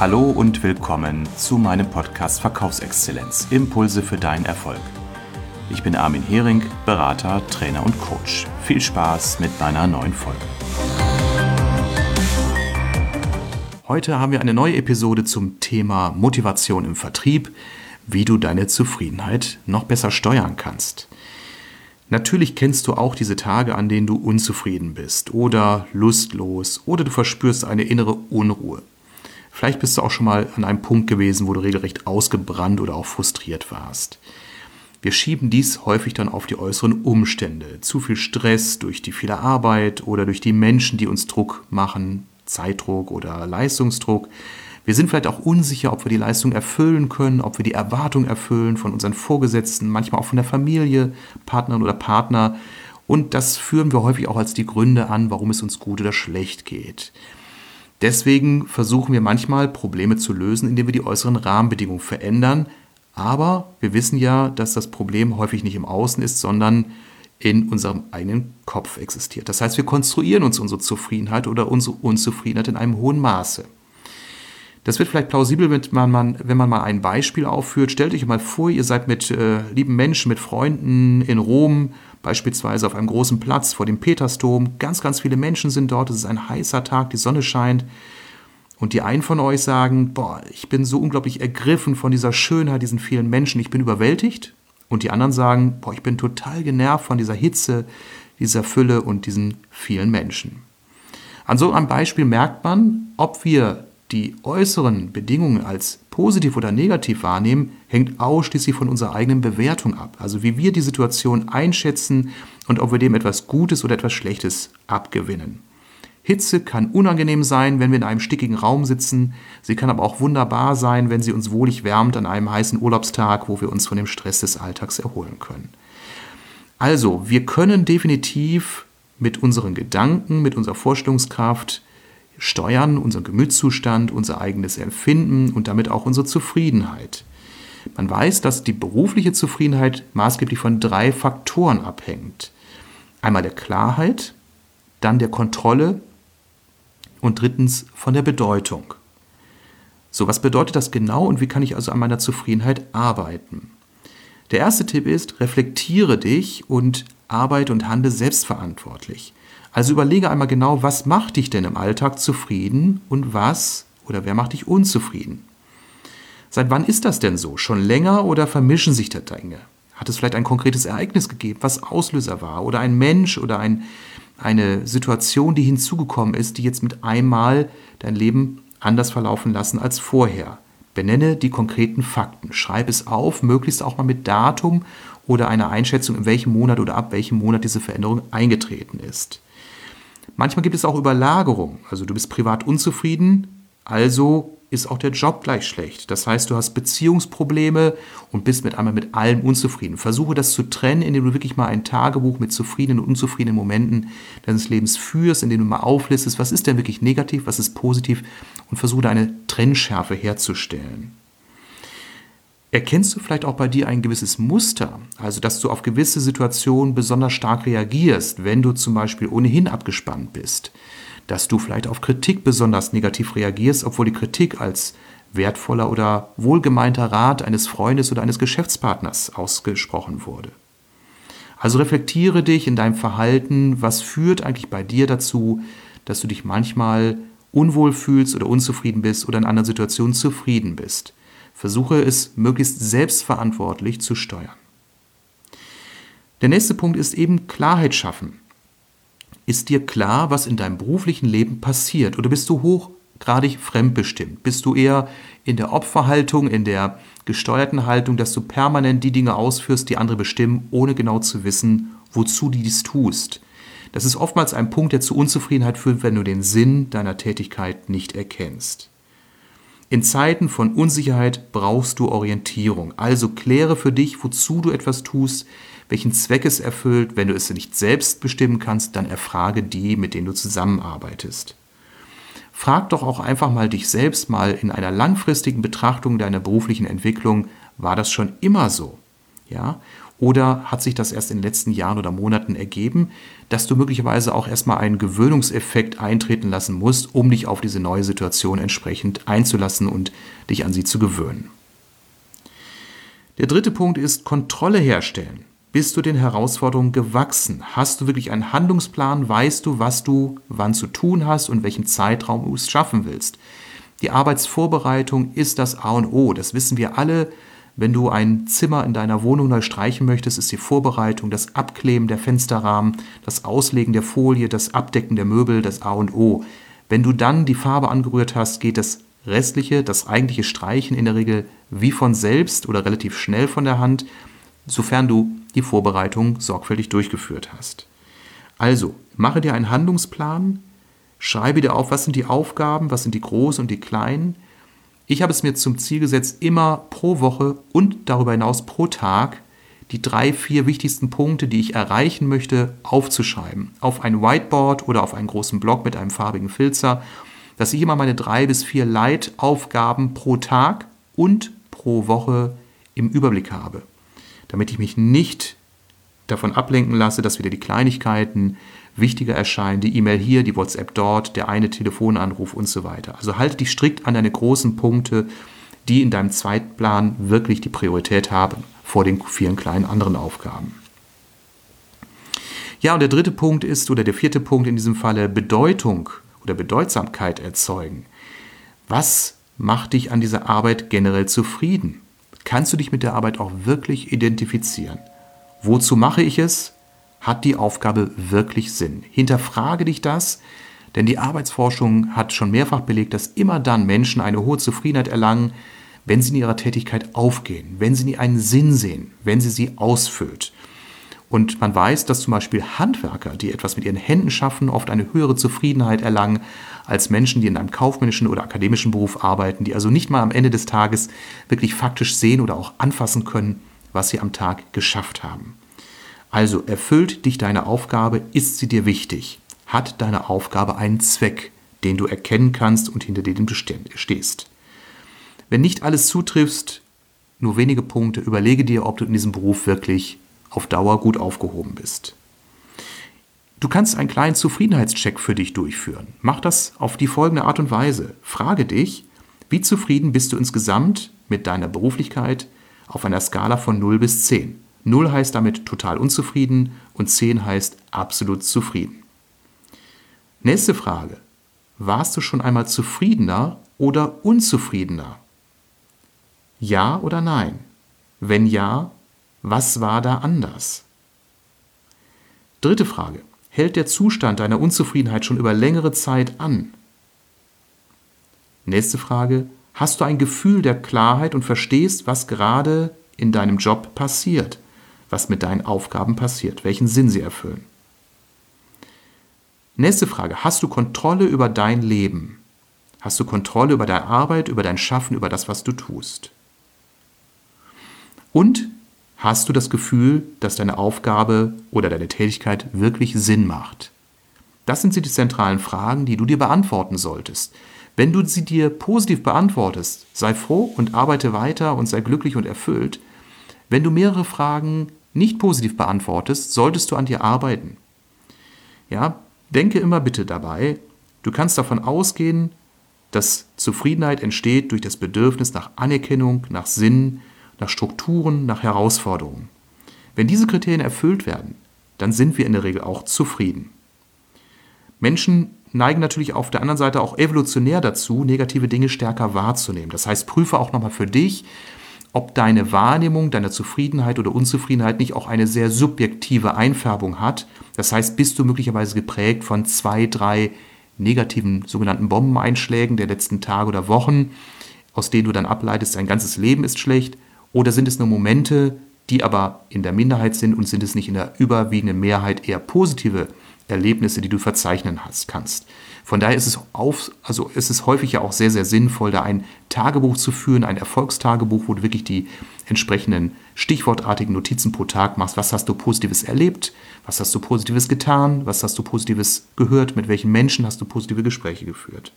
Hallo und willkommen zu meinem Podcast Verkaufsexzellenz. Impulse für deinen Erfolg. Ich bin Armin Hering, Berater, Trainer und Coach. Viel Spaß mit meiner neuen Folge. Heute haben wir eine neue Episode zum Thema Motivation im Vertrieb, wie du deine Zufriedenheit noch besser steuern kannst. Natürlich kennst du auch diese Tage, an denen du unzufrieden bist oder lustlos oder du verspürst eine innere Unruhe. Vielleicht bist du auch schon mal an einem Punkt gewesen, wo du regelrecht ausgebrannt oder auch frustriert warst. Wir schieben dies häufig dann auf die äußeren Umstände. Zu viel Stress durch die viele Arbeit oder durch die Menschen, die uns Druck machen, Zeitdruck oder Leistungsdruck. Wir sind vielleicht auch unsicher, ob wir die Leistung erfüllen können, ob wir die Erwartung erfüllen von unseren Vorgesetzten, manchmal auch von der Familie, Partnerin oder Partner. Und das führen wir häufig auch als die Gründe an, warum es uns gut oder schlecht geht. Deswegen versuchen wir manchmal Probleme zu lösen, indem wir die äußeren Rahmenbedingungen verändern, aber wir wissen ja, dass das Problem häufig nicht im Außen ist, sondern in unserem eigenen Kopf existiert. Das heißt, wir konstruieren uns unsere Zufriedenheit oder unsere Unzufriedenheit in einem hohen Maße. Das wird vielleicht plausibel, wenn man, wenn man mal ein Beispiel aufführt. Stellt euch mal vor, ihr seid mit äh, lieben Menschen, mit Freunden in Rom, beispielsweise auf einem großen Platz vor dem Petersdom. Ganz, ganz viele Menschen sind dort. Es ist ein heißer Tag, die Sonne scheint. Und die einen von euch sagen, boah, ich bin so unglaublich ergriffen von dieser Schönheit, diesen vielen Menschen, ich bin überwältigt. Und die anderen sagen, boah, ich bin total genervt von dieser Hitze, dieser Fülle und diesen vielen Menschen. An so einem Beispiel merkt man, ob wir die äußeren Bedingungen als positiv oder negativ wahrnehmen, hängt ausschließlich von unserer eigenen Bewertung ab. Also wie wir die Situation einschätzen und ob wir dem etwas Gutes oder etwas Schlechtes abgewinnen. Hitze kann unangenehm sein, wenn wir in einem stickigen Raum sitzen. Sie kann aber auch wunderbar sein, wenn sie uns wohlig wärmt an einem heißen Urlaubstag, wo wir uns von dem Stress des Alltags erholen können. Also, wir können definitiv mit unseren Gedanken, mit unserer Vorstellungskraft steuern, unseren Gemütszustand, unser eigenes Empfinden und damit auch unsere Zufriedenheit. Man weiß, dass die berufliche Zufriedenheit maßgeblich von drei Faktoren abhängt. Einmal der Klarheit, dann der Kontrolle und drittens von der Bedeutung. So, was bedeutet das genau und wie kann ich also an meiner Zufriedenheit arbeiten? Der erste Tipp ist, reflektiere dich und arbeite und handle selbstverantwortlich. Also überlege einmal genau, was macht dich denn im Alltag zufrieden und was oder wer macht dich unzufrieden? Seit wann ist das denn so? Schon länger oder vermischen sich da Dinge? Hat es vielleicht ein konkretes Ereignis gegeben, was Auslöser war? Oder ein Mensch oder ein, eine Situation, die hinzugekommen ist, die jetzt mit einmal dein Leben anders verlaufen lassen als vorher. Benenne die konkreten Fakten, schreib es auf, möglichst auch mal mit Datum oder einer Einschätzung, in welchem Monat oder ab welchem Monat diese Veränderung eingetreten ist. Manchmal gibt es auch Überlagerung, also du bist privat unzufrieden, also ist auch der Job gleich schlecht. Das heißt, du hast Beziehungsprobleme und bist mit einmal mit allem unzufrieden. Versuche das zu trennen, indem du wirklich mal ein Tagebuch mit zufriedenen und unzufriedenen Momenten deines Lebens führst, indem du mal auflistest, was ist denn wirklich negativ, was ist positiv und versuche da eine Trennschärfe herzustellen. Erkennst du vielleicht auch bei dir ein gewisses Muster, also dass du auf gewisse Situationen besonders stark reagierst, wenn du zum Beispiel ohnehin abgespannt bist? dass du vielleicht auf Kritik besonders negativ reagierst, obwohl die Kritik als wertvoller oder wohlgemeinter Rat eines Freundes oder eines Geschäftspartners ausgesprochen wurde. Also reflektiere dich in deinem Verhalten, was führt eigentlich bei dir dazu, dass du dich manchmal unwohl fühlst oder unzufrieden bist oder in anderen Situationen zufrieden bist. Versuche es möglichst selbstverantwortlich zu steuern. Der nächste Punkt ist eben Klarheit schaffen. Ist dir klar, was in deinem beruflichen Leben passiert? Oder bist du hochgradig fremdbestimmt? Bist du eher in der Opferhaltung, in der gesteuerten Haltung, dass du permanent die Dinge ausführst, die andere bestimmen, ohne genau zu wissen, wozu du dies tust? Das ist oftmals ein Punkt, der zu Unzufriedenheit führt, wenn du den Sinn deiner Tätigkeit nicht erkennst. In Zeiten von Unsicherheit brauchst du Orientierung. Also kläre für dich, wozu du etwas tust, welchen Zweck es erfüllt. Wenn du es nicht selbst bestimmen kannst, dann erfrage die, mit denen du zusammenarbeitest. Frag doch auch einfach mal dich selbst mal in einer langfristigen Betrachtung deiner beruflichen Entwicklung, war das schon immer so? Ja? Oder hat sich das erst in den letzten Jahren oder Monaten ergeben, dass du möglicherweise auch erstmal einen Gewöhnungseffekt eintreten lassen musst, um dich auf diese neue Situation entsprechend einzulassen und dich an sie zu gewöhnen? Der dritte Punkt ist Kontrolle herstellen. Bist du den Herausforderungen gewachsen? Hast du wirklich einen Handlungsplan? Weißt du, was du wann zu tun hast und welchen Zeitraum du es schaffen willst? Die Arbeitsvorbereitung ist das A und O. Das wissen wir alle. Wenn du ein Zimmer in deiner Wohnung neu streichen möchtest, ist die Vorbereitung, das Abkleben der Fensterrahmen, das Auslegen der Folie, das Abdecken der Möbel das A und O. Wenn du dann die Farbe angerührt hast, geht das restliche, das eigentliche Streichen in der Regel wie von selbst oder relativ schnell von der Hand, sofern du die Vorbereitung sorgfältig durchgeführt hast. Also, mache dir einen Handlungsplan, schreibe dir auf, was sind die Aufgaben, was sind die großen und die kleinen. Ich habe es mir zum Ziel gesetzt, immer pro Woche und darüber hinaus pro Tag die drei, vier wichtigsten Punkte, die ich erreichen möchte, aufzuschreiben. Auf ein Whiteboard oder auf einen großen Block mit einem farbigen Filzer, dass ich immer meine drei bis vier Leitaufgaben pro Tag und pro Woche im Überblick habe damit ich mich nicht davon ablenken lasse, dass wieder die Kleinigkeiten wichtiger erscheinen, die E-Mail hier, die WhatsApp dort, der eine Telefonanruf und so weiter. Also halte dich strikt an deine großen Punkte, die in deinem Zeitplan wirklich die Priorität haben vor den vielen kleinen anderen Aufgaben. Ja, und der dritte Punkt ist, oder der vierte Punkt in diesem Falle, Bedeutung oder Bedeutsamkeit erzeugen. Was macht dich an dieser Arbeit generell zufrieden? kannst du dich mit der Arbeit auch wirklich identifizieren. Wozu mache ich es? Hat die Aufgabe wirklich Sinn? Hinterfrage dich das, denn die Arbeitsforschung hat schon mehrfach belegt, dass immer dann Menschen eine hohe Zufriedenheit erlangen, wenn sie in ihrer Tätigkeit aufgehen, wenn sie einen Sinn sehen, wenn sie sie ausfüllt. Und man weiß, dass zum Beispiel Handwerker, die etwas mit ihren Händen schaffen, oft eine höhere Zufriedenheit erlangen als Menschen, die in einem kaufmännischen oder akademischen Beruf arbeiten, die also nicht mal am Ende des Tages wirklich faktisch sehen oder auch anfassen können, was sie am Tag geschafft haben. Also erfüllt dich deine Aufgabe, ist sie dir wichtig? Hat deine Aufgabe einen Zweck, den du erkennen kannst und hinter dem du stehst? Wenn nicht alles zutriffst, nur wenige Punkte, überlege dir, ob du in diesem Beruf wirklich auf Dauer gut aufgehoben bist. Du kannst einen kleinen Zufriedenheitscheck für dich durchführen. Mach das auf die folgende Art und Weise. Frage dich, wie zufrieden bist du insgesamt mit deiner Beruflichkeit auf einer Skala von 0 bis 10? 0 heißt damit total unzufrieden und 10 heißt absolut zufrieden. Nächste Frage. Warst du schon einmal zufriedener oder unzufriedener? Ja oder nein? Wenn ja, was war da anders? Dritte Frage. Hält der Zustand deiner Unzufriedenheit schon über längere Zeit an? Nächste Frage. Hast du ein Gefühl der Klarheit und verstehst, was gerade in deinem Job passiert, was mit deinen Aufgaben passiert, welchen Sinn sie erfüllen? Nächste Frage. Hast du Kontrolle über dein Leben? Hast du Kontrolle über deine Arbeit, über dein Schaffen, über das, was du tust? Und Hast du das Gefühl, dass deine Aufgabe oder deine Tätigkeit wirklich Sinn macht? Das sind die zentralen Fragen, die du dir beantworten solltest. Wenn du sie dir positiv beantwortest, sei froh und arbeite weiter und sei glücklich und erfüllt. Wenn du mehrere Fragen nicht positiv beantwortest, solltest du an dir arbeiten. Ja, denke immer bitte dabei, du kannst davon ausgehen, dass Zufriedenheit entsteht durch das Bedürfnis nach Anerkennung, nach Sinn, nach Strukturen, nach Herausforderungen. Wenn diese Kriterien erfüllt werden, dann sind wir in der Regel auch zufrieden. Menschen neigen natürlich auf der anderen Seite auch evolutionär dazu, negative Dinge stärker wahrzunehmen. Das heißt, prüfe auch nochmal für dich, ob deine Wahrnehmung deiner Zufriedenheit oder Unzufriedenheit nicht auch eine sehr subjektive Einfärbung hat. Das heißt, bist du möglicherweise geprägt von zwei, drei negativen sogenannten Bombeneinschlägen der letzten Tage oder Wochen, aus denen du dann ableitest, dein ganzes Leben ist schlecht, oder sind es nur Momente, die aber in der Minderheit sind und sind es nicht in der überwiegenden Mehrheit eher positive Erlebnisse, die du verzeichnen hast, kannst? Von daher ist es, auf, also ist es häufig ja auch sehr, sehr sinnvoll, da ein Tagebuch zu führen, ein Erfolgstagebuch, wo du wirklich die entsprechenden stichwortartigen Notizen pro Tag machst. Was hast du Positives erlebt? Was hast du Positives getan? Was hast du Positives gehört? Mit welchen Menschen hast du positive Gespräche geführt?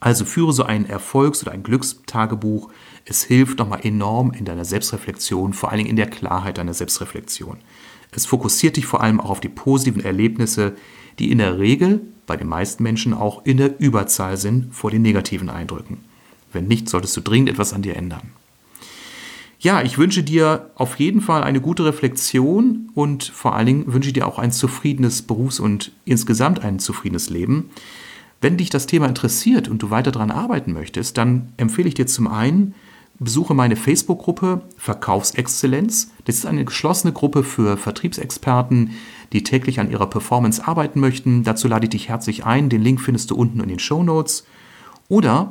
Also führe so ein Erfolgs- oder ein Glückstagebuch. Es hilft nochmal enorm in deiner Selbstreflexion, vor allen Dingen in der Klarheit deiner Selbstreflexion. Es fokussiert dich vor allem auch auf die positiven Erlebnisse, die in der Regel bei den meisten Menschen auch in der Überzahl sind vor den negativen Eindrücken. Wenn nicht, solltest du dringend etwas an dir ändern. Ja, ich wünsche dir auf jeden Fall eine gute Reflexion und vor allen Dingen wünsche dir auch ein zufriedenes Berufs- und insgesamt ein zufriedenes Leben. Wenn dich das Thema interessiert und du weiter daran arbeiten möchtest, dann empfehle ich dir zum einen, besuche meine Facebook-Gruppe Verkaufsexzellenz. Das ist eine geschlossene Gruppe für Vertriebsexperten, die täglich an ihrer Performance arbeiten möchten. Dazu lade ich dich herzlich ein. Den Link findest du unten in den Show Notes. Oder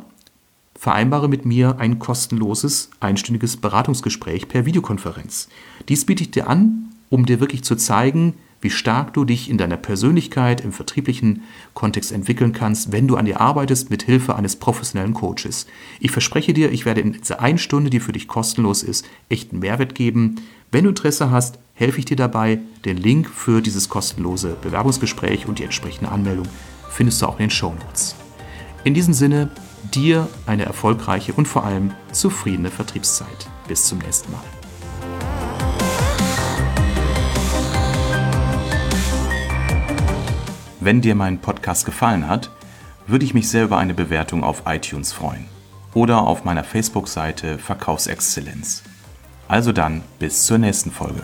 vereinbare mit mir ein kostenloses einstündiges Beratungsgespräch per Videokonferenz. Dies biete ich dir an, um dir wirklich zu zeigen, wie stark du dich in deiner Persönlichkeit im vertrieblichen Kontext entwickeln kannst, wenn du an dir arbeitest mit Hilfe eines professionellen Coaches. Ich verspreche dir, ich werde in dieser einen Stunde, die für dich kostenlos ist, echten Mehrwert geben. Wenn du Interesse hast, helfe ich dir dabei. Den Link für dieses kostenlose Bewerbungsgespräch und die entsprechende Anmeldung findest du auch in den Show Notes. In diesem Sinne, dir eine erfolgreiche und vor allem zufriedene Vertriebszeit. Bis zum nächsten Mal. Wenn dir mein Podcast gefallen hat, würde ich mich sehr über eine Bewertung auf iTunes freuen oder auf meiner Facebook-Seite Verkaufsexzellenz. Also dann, bis zur nächsten Folge.